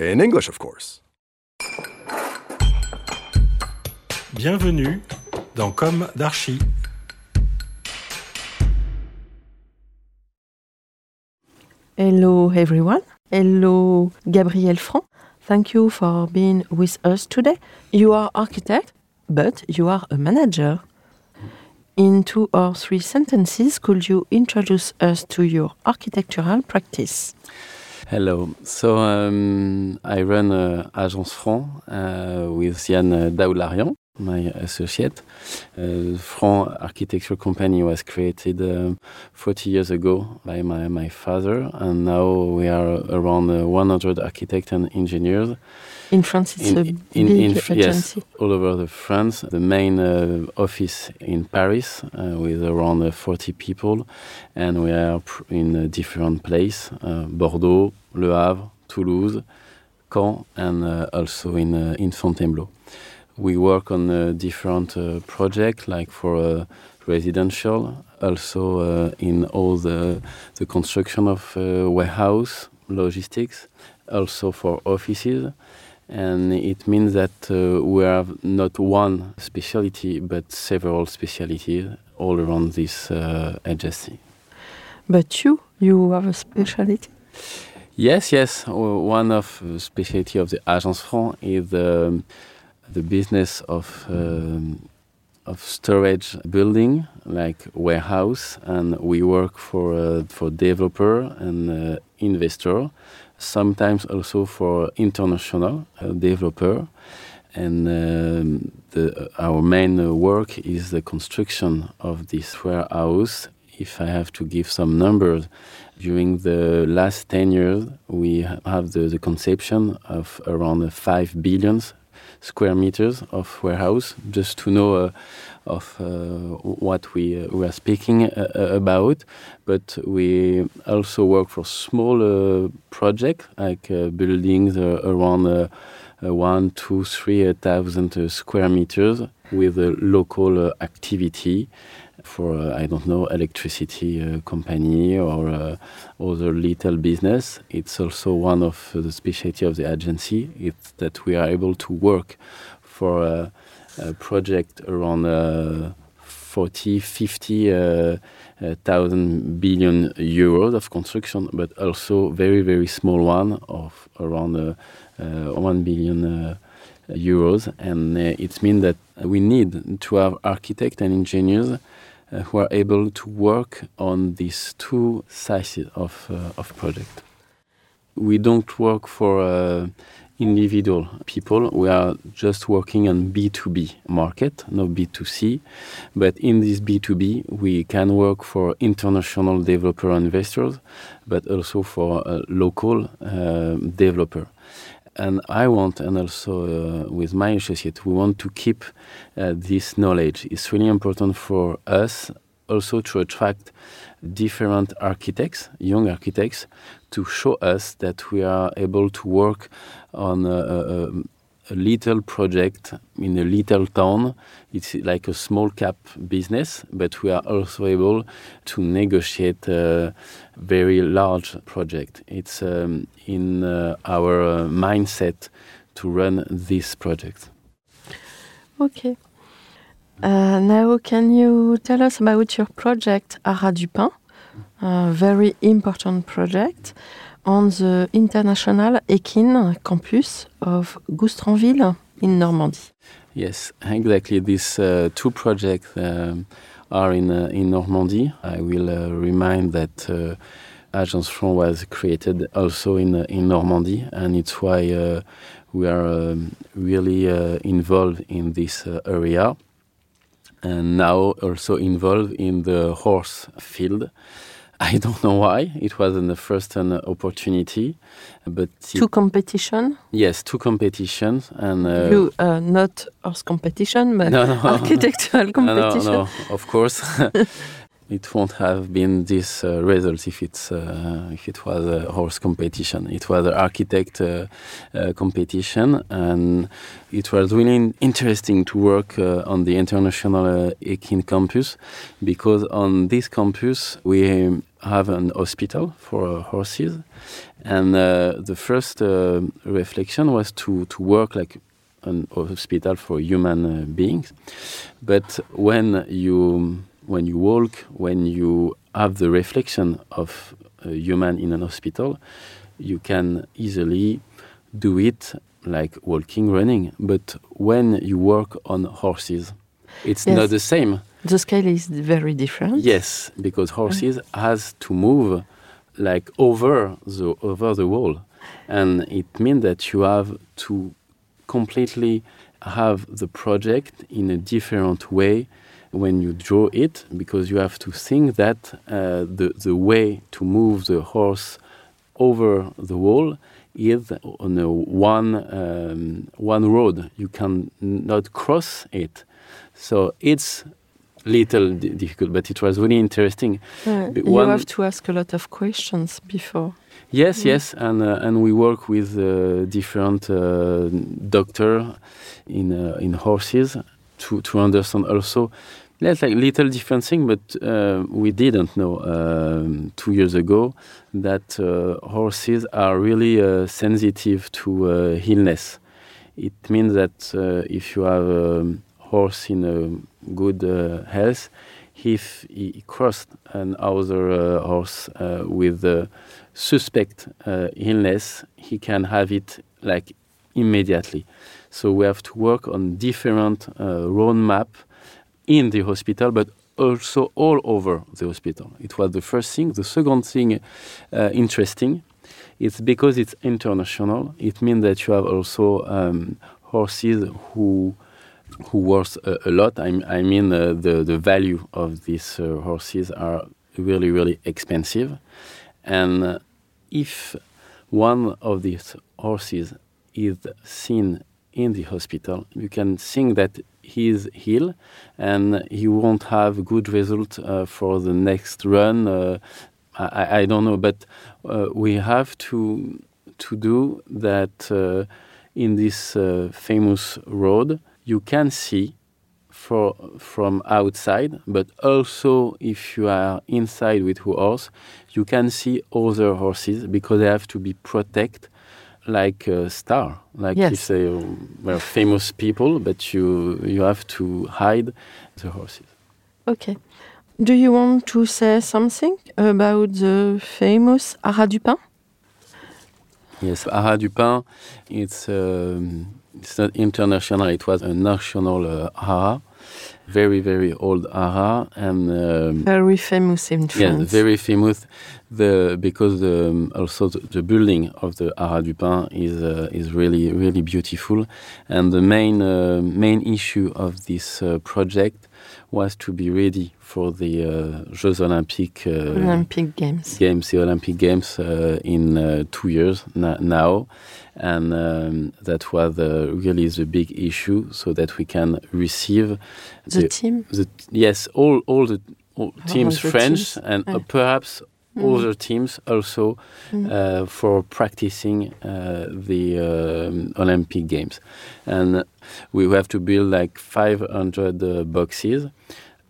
In English, of course. Bienvenue dans Com d'Archi. Hello everyone. Hello Gabriel Franc. Thank you for being with us today. You are architect, but you are a manager. In two or three sentences, could you introduce us to your architectural practice? Hello. So um, I run uh, Agence Franc uh, with Yann uh, Daoularian, my associate. Uh, Franc Architecture Company was created um 40 years ago by my, my father, and now we are around uh, 100 architects and engineers In France, it's a in, big in, yes, all over the France. The main uh, office in Paris uh, with around uh, 40 people, and we are pr- in a different place: uh, Bordeaux, Le Havre, Toulouse, Caen, and uh, also in uh, in Fontainebleau. We work on uh, different uh, projects, like for uh, residential, also uh, in all the the construction of uh, warehouse, logistics, also for offices and it means that uh, we have not one specialty but several specialties all around this uh, agency. But you, you have a specialty. Yes, yes. One of the specialty of the Agence Franc is the, the business of um, of storage building, like warehouse, and we work for uh, for developer and uh, investor, sometimes also for international uh, developer. And um, the, our main uh, work is the construction of this warehouse. If I have to give some numbers, during the last 10 years, we have the, the conception of around uh, 5 billion square meters of warehouse, just to know uh, of uh, what we, uh, we are speaking about. But we also work for small uh, projects, like buildings around one, two, three uh, square meters with local activity for uh, I don't know electricity uh, company or uh, other little business. It's also one of the specialty of the agency. It's that we are able to work for a, a project around uh, 40, 50 uh, uh, thousand billion euros of construction, but also very very small one of around uh, uh, one billion. Uh, euros and uh, it means that we need to have architects and engineers uh, who are able to work on these two sizes of, uh, of project. We don't work for uh, individual people. We are just working on B2B market, not B2C. But in this B2B, we can work for international developer investors, but also for local uh, developer and I want, and also uh, with my associate, we want to keep uh, this knowledge. It's really important for us also to attract different architects, young architects, to show us that we are able to work on a, a, a little project in a little town. It's like a small cap business, but we are also able to negotiate a very large project. It's um, in uh, our uh, mindset to run this project. Okay. Uh, now, can you tell us about your project Haras du Pin? A very important project. On the International Equine Campus of Goustranville in Normandy. Yes, exactly. These uh, two projects um, are in uh, in Normandy. I will uh, remind that uh, Agence Franc was created also in uh, in Normandy, and it's why uh, we are um, really involved in this area, and now also involved in the horse field. I don't know why. It was in the first an opportunity, but two competition. Yes, two competitions, and uh, you uh, not horse competition, but no, no. architectural competition. No, no, of course. It won't have been this uh, result if it's uh, if it was a horse competition. It was an architect uh, uh competition, and it was really interesting to work uh, on the international uh, Equine campus because on this campus we have an hospital for horses, and the first reflection was to to work like an hospital for human beings, but when you when you walk, when you have the reflection of a human in an hospital, you can easily do it like walking, running. But when you work on horses, it's yes. not the same. The scale is very different. Yes, because horses mm. has to move like over the over the wall, and it means that you have to completely have the project in a different way when you draw it because you have to think that uh, the, the way to move the horse over the wall is on a one, um, one road. You can not cross it. So it's little difficult, but it was really interesting. Uh, you have to ask a lot of questions before. Yes, mm. yes, and uh, and we work with uh, different uh, doctor in uh, in horses to to understand also it's like little different thing, but uh, we didn't know um, two years ago that uh, horses are really uh, sensitive to uh, illness. It means that uh, if you have a horse in a good uh, health, if he crossed an another horse with a suspect illness, he can have it like immediately. So we have to work on different roadmap in the hospital, but also all over the hospital. It was the first thing. The second thing, uh, interesting, it's because it's international. It means that you have also um, horses who who worth a, lot. I, I mean, uh, the the value of these uh, horses are really really expensive, and uh, if one of these horses is seen in the hospital, you can think that he's ill and he won't have good result uh, for the next run. Uh, I, I, don't know, but uh, we have to to do that in this famous road. You can see for from outside, but also if you are inside with horse, you can see other horses because they have to be protected like a star, like yes. you say, well, famous people, but you you have to hide the horses. Okay. Do you want to say something about the famous Haras du Pin? Yes, Haras du Pin. It's um, it's not international. It was a national uh, Haras very very old haras and um, very famous in France. Yeah, very famous. The because the, um, also the, the, building of the Haras du Pin is uh, is really really beautiful, and the main uh, main issue of this uh, project was to be ready for the uh, Jeux Olympiques uh, Olympic Games Games the Olympic Games uh, in two years now and um, that was uh, really the big issue, so that we can receive the, the team. The, yes, all all the all teams French teams. and uh, perhaps mm. other teams also mm. uh, for practicing uh, the um, Olympic Games, and we have to build like 500 uh, boxes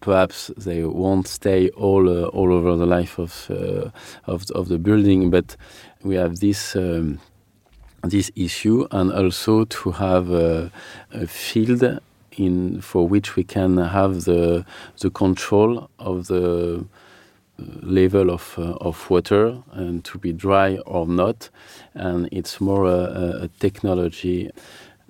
perhaps they won't stay all uh, all over the life of uh, of, of the building, but we have this um, this issue and also to have a, a, field in for which we can have the the control of the level of uh, of water and to be dry or not, and it's more a, a technology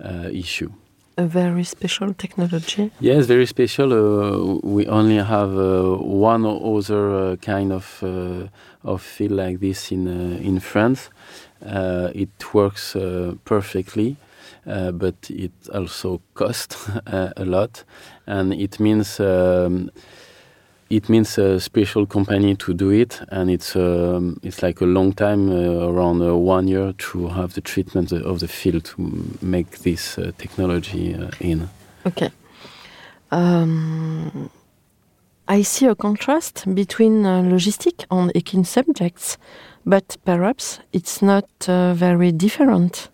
uh, issue. A very special technology. Yes, very special. Uh, we only have uh, one other uh, kind of uh, of field like this in in France. it works perfectly. Uh, but it also costs uh, a lot, and it means um, it means a special company to do it, and it's um, it's like a long time, uh, around uh, one year, to have the treatment of the field to make this uh, technology uh, in. Okay. Um, I see a contrast between logistic and ekin subjects, but perhaps it's not very different.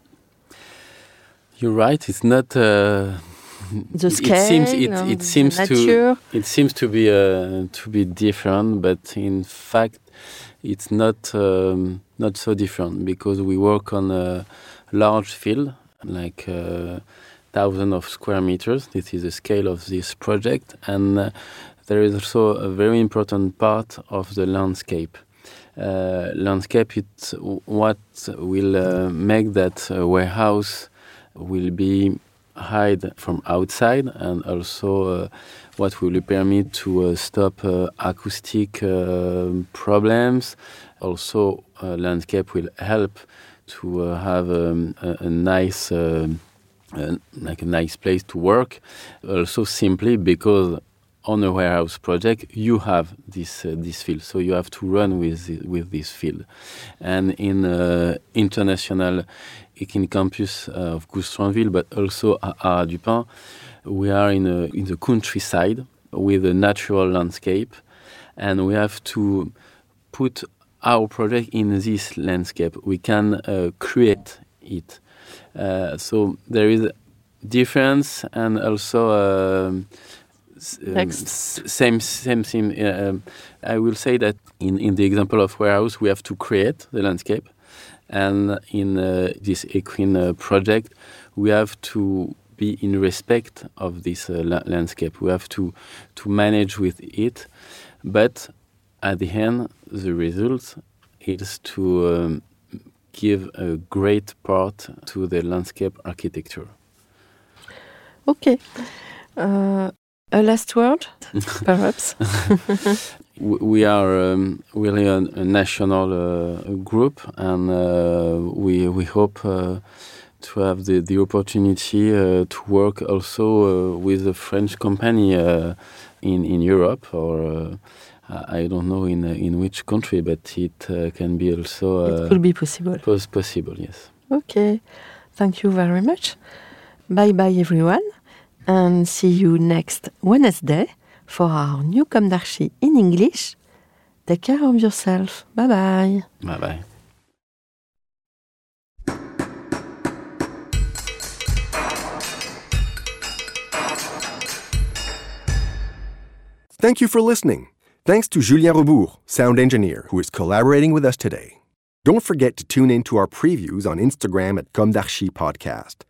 You're right. It's not the scale. It seems it, it seems to it seems to be uh, to be different, but in fact, it's not um, not so different because we work on a large field, like uh, thousand of square meters. This is the scale of this project, and uh, there is also a very important part of the landscape. Uh, landscape it's what will uh, make that uh, warehouse will be hide from outside and also uh, what will permit to uh, stop uh, acoustic problems. Also, landscape will help to have um, a, a, nice, uh, uh, like a nice place to work. Also, simply because on a warehouse project you have this uh, this field, so you have to run with with this field. And in international in campus uh, of Goustranville, but also at Dupin. We are in, a, in the countryside with a natural landscape, and we have to put our project in this landscape. We can uh, create it. Uh, so there is difference and also um, same same thing. Uh, um, I will say that in, in the example of warehouse, we have to create the landscape, and in uh, this equine uh, project, we have to be in respect of this uh, la landscape. We have to to manage with it, but at the end, the result is to um, give a great part to the landscape architecture. Okay. Uh, a last word, perhaps. we are um, really a, a national uh, group, and uh, we we hope uh, to have the the opportunity uh, to work also uh, with a French company uh, in in Europe or. I don't know in in which country, but it can be also. it could be possible. Pos possible, yes. Okay, thank you very much. Bye bye, everyone and see you next Wednesday for our new Com d'Archi in English. Take care of yourself. Bye bye. Bye bye. Thank you for listening. Thanks to Julien Rebours, sound engineer, who is collaborating with us today. Don't forget to tune in to our previews on Instagram at Com d'Archi Podcast.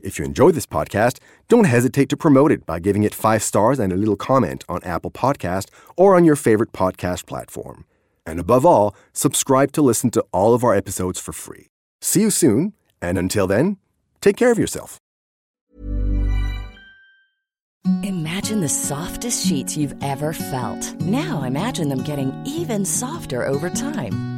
If you enjoy this podcast, don't hesitate to promote it by giving it five stars and a little comment on Apple Podcast or on your favorite podcast platform. And above all, subscribe to listen to all of our episodes for free. See you soon, and until then, take care of yourself. Imagine the softest sheets you've ever felt. Now imagine them getting even softer over time.